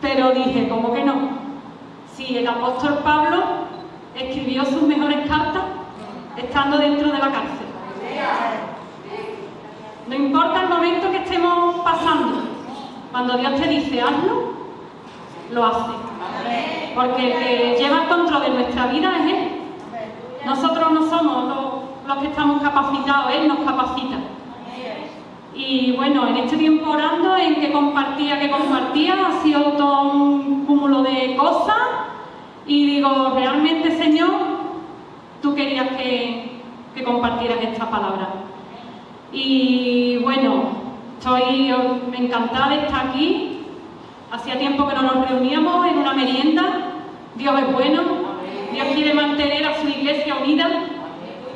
Pero dije, ¿cómo que no? Si el apóstol Pablo escribió sus mejores cartas estando dentro de la cárcel. No importa el momento que estemos pasando, cuando Dios te dice hazlo, lo hace. Porque el que lleva el control de nuestra vida es Él. Nosotros no somos los, que estamos capacitados, Él nos capacita. Y bueno, en este tiempo orando, en que compartía, que compartía, ha sido todo un cúmulo de cosas. Y digo, realmente Señor, tú querías que, que compartieras esta palabra. Y bueno, estoy encantada de estar aquí. Hacía tiempo que no nos reuníamos en una merienda. Dios es bueno. Dios quiere mantener a su iglesia unida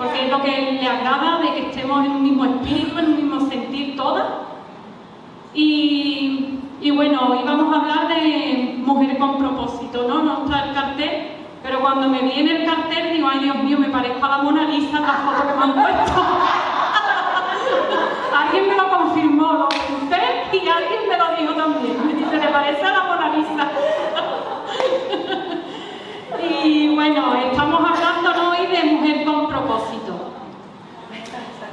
porque es lo que le agrada de que estemos en un mismo espíritu, en un mismo sentir todas. Y, bueno, hoy vamos a hablar de mujer con propósito, ¿no? No está el cartel, pero cuando me viene el cartel digo, ay Dios mío, me parezco a la Mona Lisa la foto que me han puesto. alguien me lo confirmó, lo pensé y alguien me lo dijo también. Me dice, ¿le parece a la Mona Lisa? y bueno, estamos hablando hoy de mujer con propósito.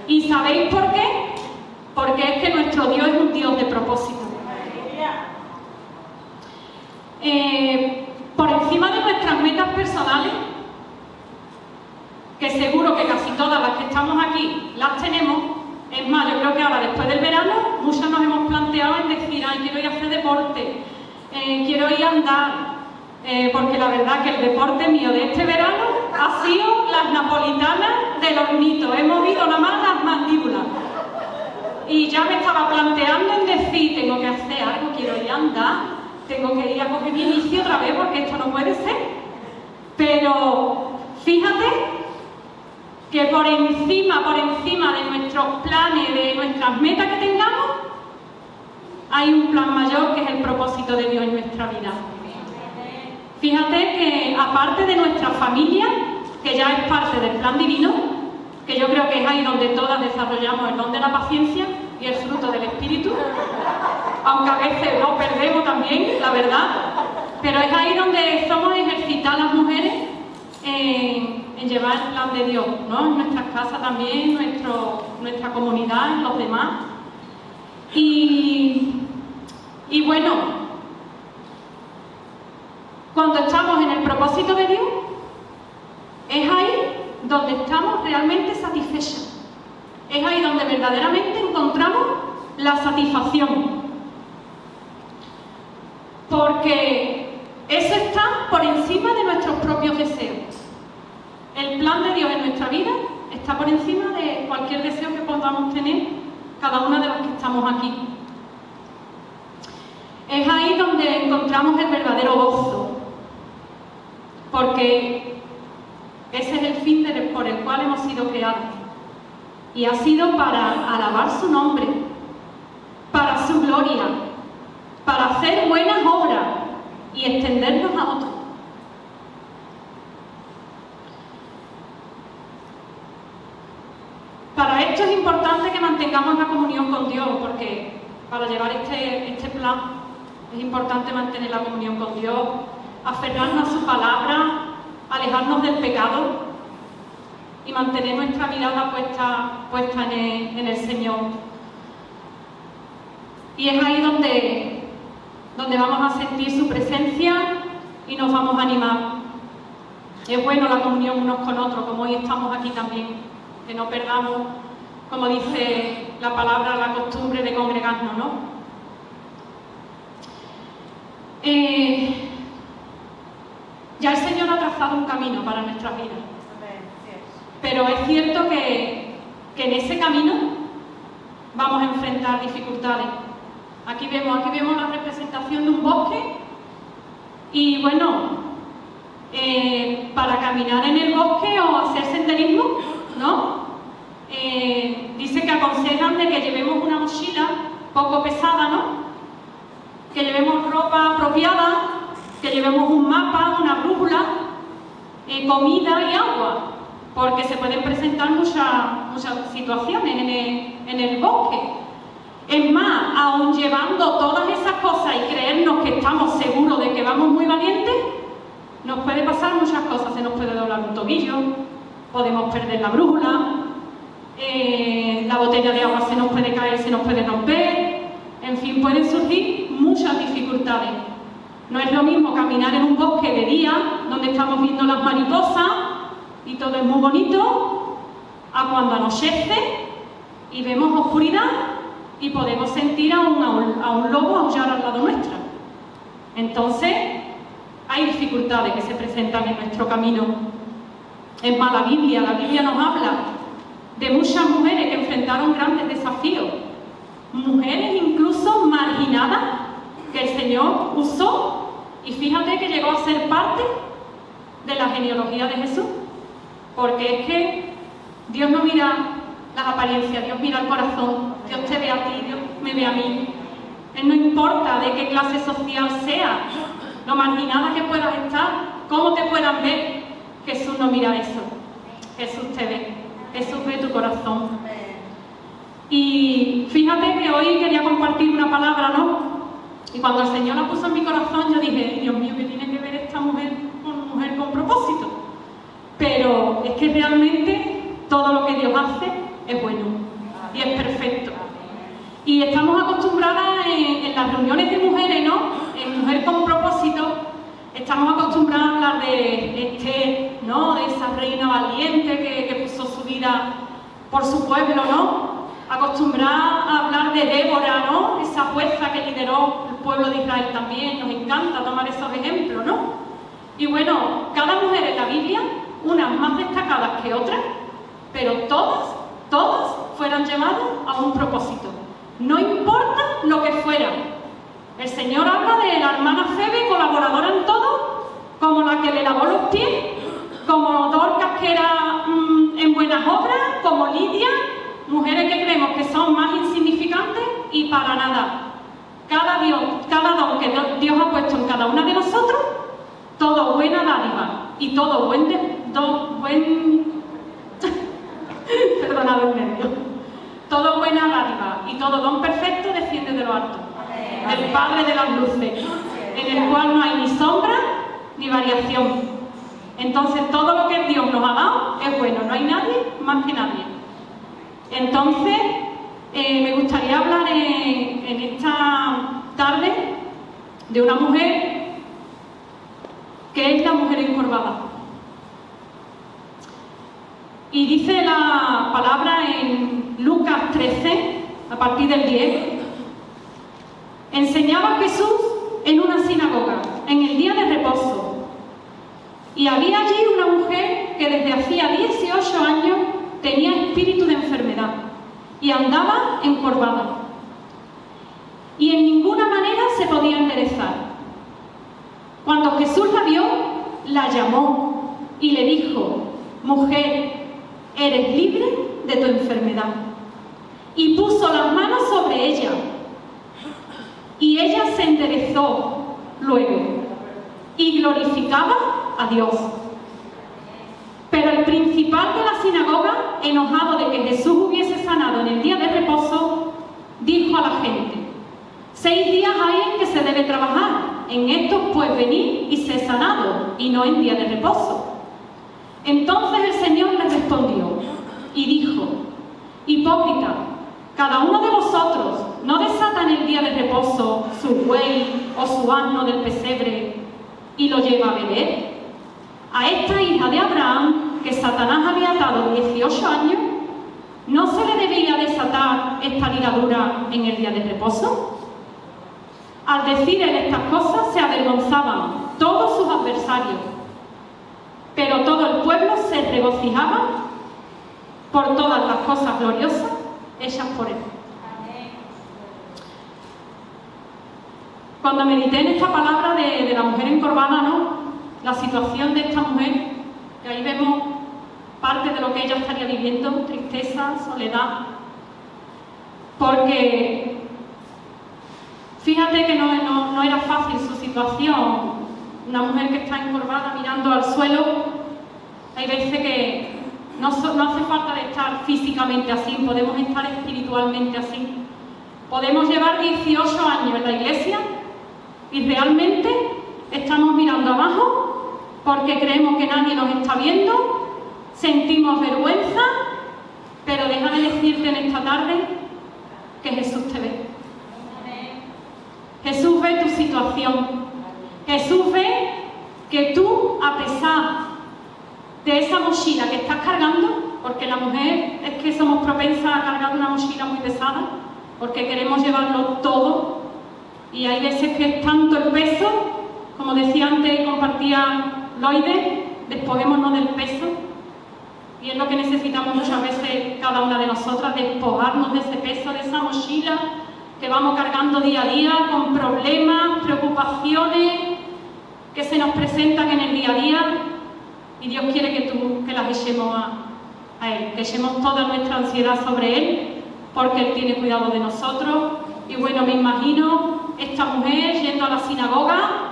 ¿Y sabéis por qué? Porque es que nuestro Dios es un Dios de propósito. Eh, por encima de nuestras metas personales, que seguro que casi todas las que estamos aquí las tenemos, es más, yo creo que ahora, después del verano, muchas nos hemos planteado en decir, ay, quiero ir a hacer deporte, eh, quiero ir a andar, eh, porque la verdad que el deporte mío de este verano ha sido las napolitanas del hornito, he movido nada más las mandíbulas. Y ya me estaba planteando en decir, tengo que hacer algo, quiero ir a andar, tengo que ir a coger mi inicio otra vez porque esto no puede ser. Pero fíjate que por encima, por encima de nuestros planes, de nuestras metas que tengamos, hay un plan mayor que es el propósito de Dios en nuestra vida. Fíjate que aparte de nuestra familia, que ya es parte del plan divino, que yo creo que es ahí donde todas desarrollamos el don de la paciencia y el fruto del Espíritu, aunque a veces lo perdemos también, la verdad, pero es ahí donde somos ejercitadas las mujeres en, llevar el plan de Dios, ¿no? En nuestras casas también, nuestro, nuestra comunidad, en los demás. Y, y bueno, cuando estamos en el propósito de Dios, es ahí donde estamos realmente satisfechos. Es ahí donde verdaderamente encontramos la satisfacción. Porque eso está por encima de nuestros propios deseos. El plan de Dios en nuestra vida está por encima de cualquier deseo que podamos tener cada una de las que estamos aquí. Es ahí donde encontramos el verdadero gozo, porque ese es el fin por el cual hemos sido creados. Y ha sido para alabar su nombre, para su gloria, para hacer buenas obras y extendernos a otros. Para esto es importante que mantengamos la comunión con Dios, porque para llevar este, este plan es importante mantener la comunión con Dios, aferrarnos a su palabra, alejarnos del pecado y mantener nuestra mirada puesta, puesta en, el, en el Señor. Y es ahí donde, donde vamos a sentir su presencia y nos vamos a animar. Es bueno la comunión unos con otros, como hoy estamos aquí también que no perdamos, como dice la palabra, la costumbre de congregarnos, ¿no? Eh, ya el Señor ha trazado un camino para nuestras vidas. Pero es cierto que, que en ese camino vamos a enfrentar dificultades. Aquí vemos, aquí vemos la representación de un bosque y bueno, eh, para caminar en el bosque o hacer senderismo, ¿no? Eh, dice que aconsejan de que llevemos una mochila poco pesada, ¿no? Que llevemos ropa apropiada, que llevemos un mapa, una brújula, eh, comida y agua, porque se pueden presentar muchas, muchas situaciones en el, en bosque. Es más, aun llevando todas esas cosas y creernos que estamos seguros de que vamos muy valientes, nos puede pasar muchas cosas. Se nos puede doblar un tobillo, podemos perder la brújula, eh, la botella de agua se nos puede caer, se nos puede romper, en fin, pueden surgir muchas dificultades. No es lo mismo caminar en un bosque de día, donde estamos viendo las mariposas y todo es muy bonito, a cuando anochece y vemos oscuridad y podemos sentir a un, lobo aullar al lado nuestro. Entonces, hay dificultades que se presentan en nuestro camino. Es más, Biblia, la Biblia nos habla de muchas mujeres que enfrentaron grandes desafíos, mujeres incluso marginadas que el Señor usó y fíjate que llegó a ser parte de la genealogía de Jesús, porque es que Dios no mira las apariencias, Dios mira el corazón, Dios te ve a ti, Dios me ve a mí. Él no importa de qué clase social sea, lo marginada que puedas estar, cómo te puedan ver, Jesús no mira eso, Jesús te ve. Jesús ve tu corazón. Y fíjate que hoy quería compartir una palabra, ¿no? Y cuando el Señor la puso en mi corazón, yo dije, Dios mío, ¿qué tiene que ver esta mujer con mujer con propósito? Pero es que realmente todo lo que Dios hace es bueno y es perfecto. Y estamos acostumbradas en, las reuniones de mujeres, ¿no? En mujer con propósito, Estamos acostumbrados a hablar de este, ¿no? De esa reina valiente que, puso su vida por su pueblo, ¿no? Acostumbrada a hablar de Débora, ¿no? Esa fuerza que lideró pueblo de Israel también. Nos encanta tomar esos ejemplos, ¿no? Y bueno, cada mujer en la Biblia, unas más destacadas que otras, pero todas, todas fueran llamadas a un propósito. No importa lo que fueran, el Señor habla de la hermana Febe, colaboradora en todo, como la que le lavó los pies, como Dorcas que era mm, en buenas obras, como Lidia, mujeres que creemos que son más insignificantes y para nada. Cada Dios, cada don que Dios ha puesto en cada una de nosotros, todo buena dádiva y todo buen, de, buen perdonad el medio, todo buena dádiva y todo don perfecto desciende de lo alto el Padre de las luces, en el cual no hay ni sombra ni variación. Entonces todo lo que Dios nos ha dado es bueno, no hay nadie más que nadie. Entonces eh, me gustaría hablar en, en esta tarde de una mujer que es la mujer encorvada. Y dice la palabra en Lucas 13, a partir del 10, Enseñaba Jesús en una sinagoga, en el día de reposo. Y había allí una mujer que desde hacía 18 años tenía espíritu de enfermedad y andaba encorvada. Y en ninguna manera se podía enderezar. Cuando Jesús la vio, la llamó y le dijo, mujer, eres libre de tu enfermedad. Y puso las manos sobre ella y ella se enderezó luego y glorificaba a Dios. Principal de la sinagoga, enojado de que Jesús hubiese sanado en el día de reposo, dijo a la gente, seis días hay en que se debe trabajar, en estos pues venir y ser sanado, y no en día de reposo. Entonces el Señor le respondió y dijo, hipócrita, cada uno de vosotros no desata en el día de reposo su buey o su asno del pesebre y lo lleva a beber. A esta hija de Abraham, que Satanás había atado 18 años, ¿no se le debía desatar esta ligadura en el día de reposo? Al decir él estas cosas se avergonzaban todos sus adversarios, pero todo el pueblo se regocijaba por todas las cosas gloriosas hechas por Él. Cuando medité en esta palabra de, la mujer encorvada, ¿no? La situación de esta mujer, que ahí vemos parte de lo que ella estaría viviendo, tristeza, soledad, porque fíjate que no, no era fácil su situación, una mujer que está encorvada mirando al suelo, hay veces que no, no hace falta de estar físicamente así, podemos estar espiritualmente así. Podemos llevar 18 años en la iglesia y realmente estamos mirando abajo porque creemos que nadie nos está viendo, sentimos vergüenza, pero déjame decirte en esta tarde que Jesús te ve. Jesús ve tu situación. Jesús ve que tú, a pesar de esa mochila que estás cargando, porque la mujer es que somos propensas a cargar una mochila muy pesada, porque queremos llevarlo todo, y hay veces que es tanto el peso, como decía antes y compartía Loide, despojémonos del peso, y es lo que necesitamos muchas veces cada una de nosotras, despojarnos de ese peso, de esa mochila que vamos cargando día a día con problemas, preocupaciones que se nos presentan en el día a día. Y Dios quiere que, tú, que las echemos a, Él, que echemos toda nuestra ansiedad sobre Él porque Él tiene cuidado de nosotros. Y bueno, me imagino esta mujer yendo a la sinagoga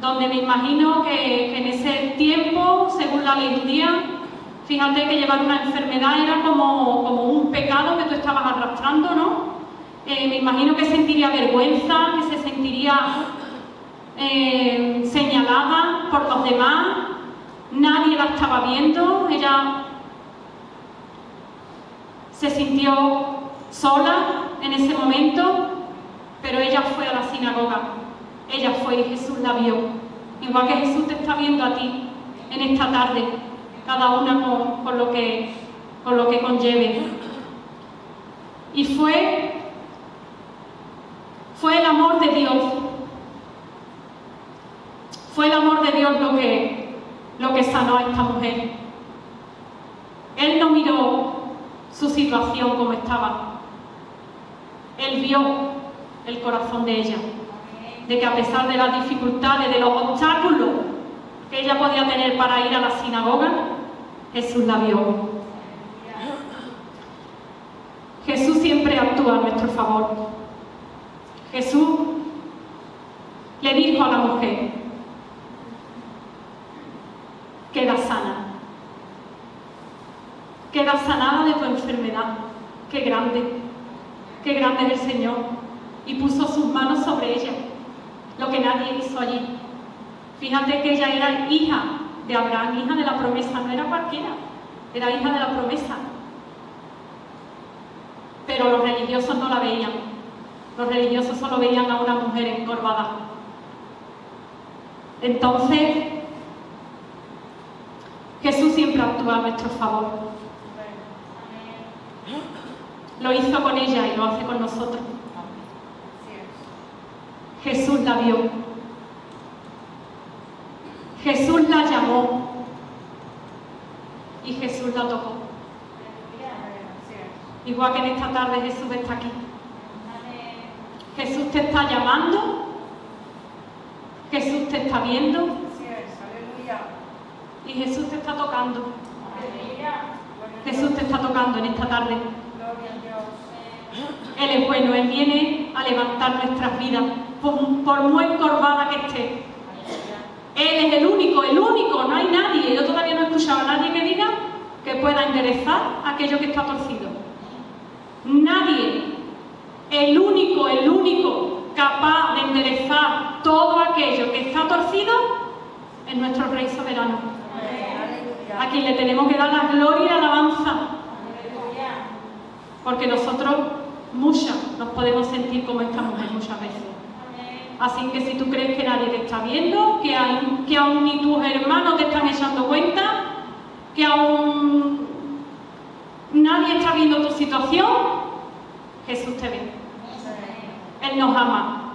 donde me imagino que, en ese tiempo, según la ley judía, fíjate que llevar una enfermedad era como, como un pecado que tú estabas arrastrando, ¿no? Eh, me imagino que sentiría vergüenza, que se sentiría eh, señalada por los demás, nadie la estaba viendo, ella se sintió sola en ese momento, pero ella fue a la sinagoga, ella fue y Jesús la vio, igual que Jesús te está viendo a ti en esta tarde, cada una con, lo, que, con lo que conlleve. Y fue fue el amor de Dios. Fue el amor de Dios lo que, lo que sanó a esta mujer. Él no miró su situación como estaba. Él vio el corazón de ella. De que a pesar de las dificultades, de los obstáculos que ella podía tener para ir a la sinagoga, Jesús la vio. Jesús siempre actúa a nuestro favor. Jesús le dijo a la mujer, queda sana, queda sanada de tu enfermedad, qué grande, qué grande es el Señor, y puso sus manos sobre ella, lo que nadie hizo allí. Fíjate que ella era hija de Abraham, hija de la promesa, no era cualquiera, era hija de la promesa. Pero los religiosos no la veían. Los religiosos solo veían a una mujer encorvada. Entonces, Jesús siempre actúa a nuestro favor. Lo hizo con ella y lo hace con nosotros. Jesús la vio. Jesús la llamó. Y Jesús la tocó. Igual que en esta tarde Jesús está aquí. Jesús te está llamando. Jesús te está viendo. Y Jesús te está tocando. Jesús te está tocando en esta tarde. Él es bueno, Él viene a levantar nuestras vidas, por, muy encorvada que esté. Él es el único, el único, no hay nadie. Yo todavía no he escuchado a nadie que diga que pueda enderezar aquello que está torcido. Nadie el único, el único capaz de enderezar todo aquello que está torcido es nuestro Rey soberano. A quien le tenemos que dar la gloria y la alabanza. Porque nosotros muchas nos podemos sentir como esta mujer muchas veces. Así que si tú crees que nadie te está viendo, que, que aún ni tus hermanos te están echando cuenta, que aún nadie está viendo tu situación, Jesús te ve. Él nos ama,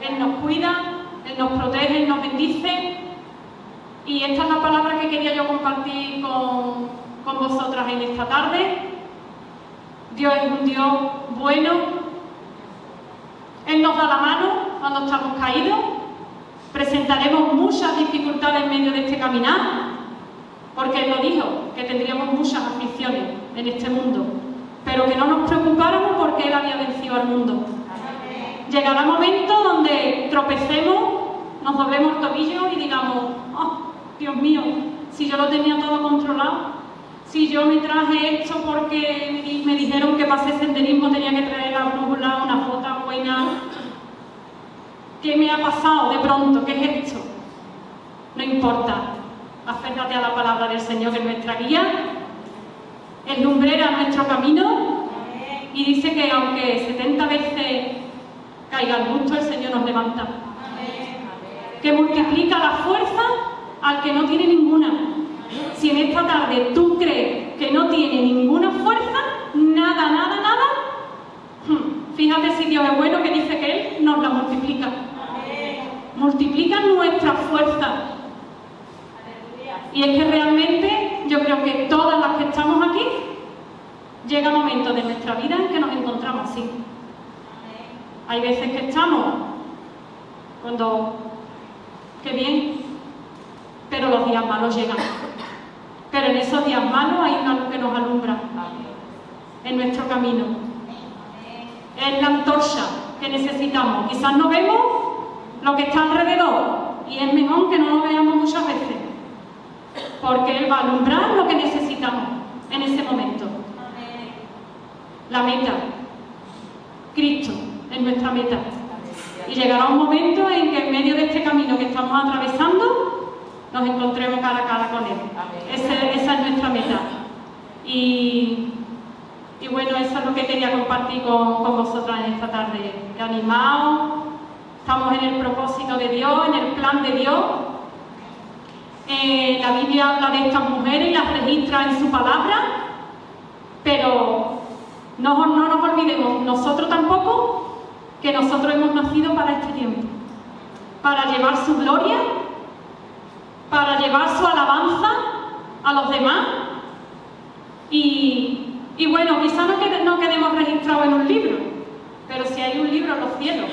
Él nos cuida, Él nos protege, Él nos bendice. Y esta es la palabra que quería yo compartir con, con vosotras en esta tarde. Dios es un Dios bueno. Él nos da la mano cuando estamos caídos. Presentaremos muchas dificultades en medio de este caminar, porque Él lo dijo, que tendríamos muchas aflicciones en este mundo, pero que no nos preocupáramos porque Él había vencido al mundo llegará momento donde tropecemos, nos doblemos el tobillo y digamos, oh, Dios mío, si yo lo tenía todo controlado, si yo me traje esto porque me dijeron que para hacer senderismo tenía que traer la brújula, una foto buena. ¿Qué me ha pasado de pronto? ¿Qué es esto? No importa. Acércate a la palabra del Señor que es nuestra guía, es lumbrera nuestro camino y dice que aunque 70 veces caiga el gusto, el Señor nos levanta. Que multiplica la fuerza al que no tiene ninguna. Si en esta tarde tú crees que no tiene ninguna fuerza, nada, nada, nada, hmm, fíjate si Dios es bueno que dice que Él nos la multiplica. Multiplica nuestra fuerza. Y es que realmente yo creo que todas las que estamos aquí, llega un momento de nuestra vida en que nos encontramos así. Hay veces que estamos cuando, qué bien, pero los días malos llegan. Pero en esos días malos hay una luz que nos alumbra en nuestro camino. Es la antorcha que necesitamos. Quizás no vemos lo que está alrededor y es mejor que no lo veamos muchas veces, porque Él va a alumbrar lo que necesitamos en ese momento. La meta, Cristo en nuestra meta. Y llegará un momento en que en medio de este camino que estamos atravesando nos encontremos cara a cara con Él. esa es nuestra meta. Y, bueno, eso es lo que quería compartir con, con vosotras en esta tarde. Animados, estamos en el propósito de Dios, en el plan de Dios. Eh, la Biblia habla de estas mujeres y las registra en su palabra, pero no, no nos olvidemos, nosotros tampoco que nosotros hemos nacido para este tiempo, para llevar su gloria, para llevar su alabanza a los demás y, bueno, quizá no, no quedemos registrados en un libro, pero si hay un libro en los cielos,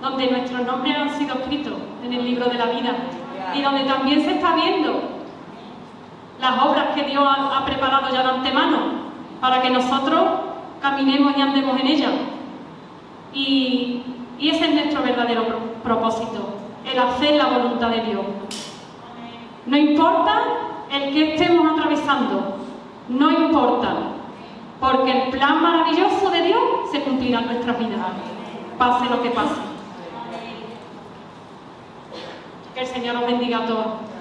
donde nuestros nombres han sido escritos en el libro de la vida y donde también se está viendo las obras que Dios ha, preparado ya de antemano para que nosotros caminemos y andemos en ellas. Y, ese es nuestro verdadero propósito, el hacer la voluntad de Dios. No importa el que estemos atravesando, no importa, porque el plan maravilloso de Dios se cumplirá en nuestras vidas, pase lo que pase. Que el Señor nos bendiga a todos.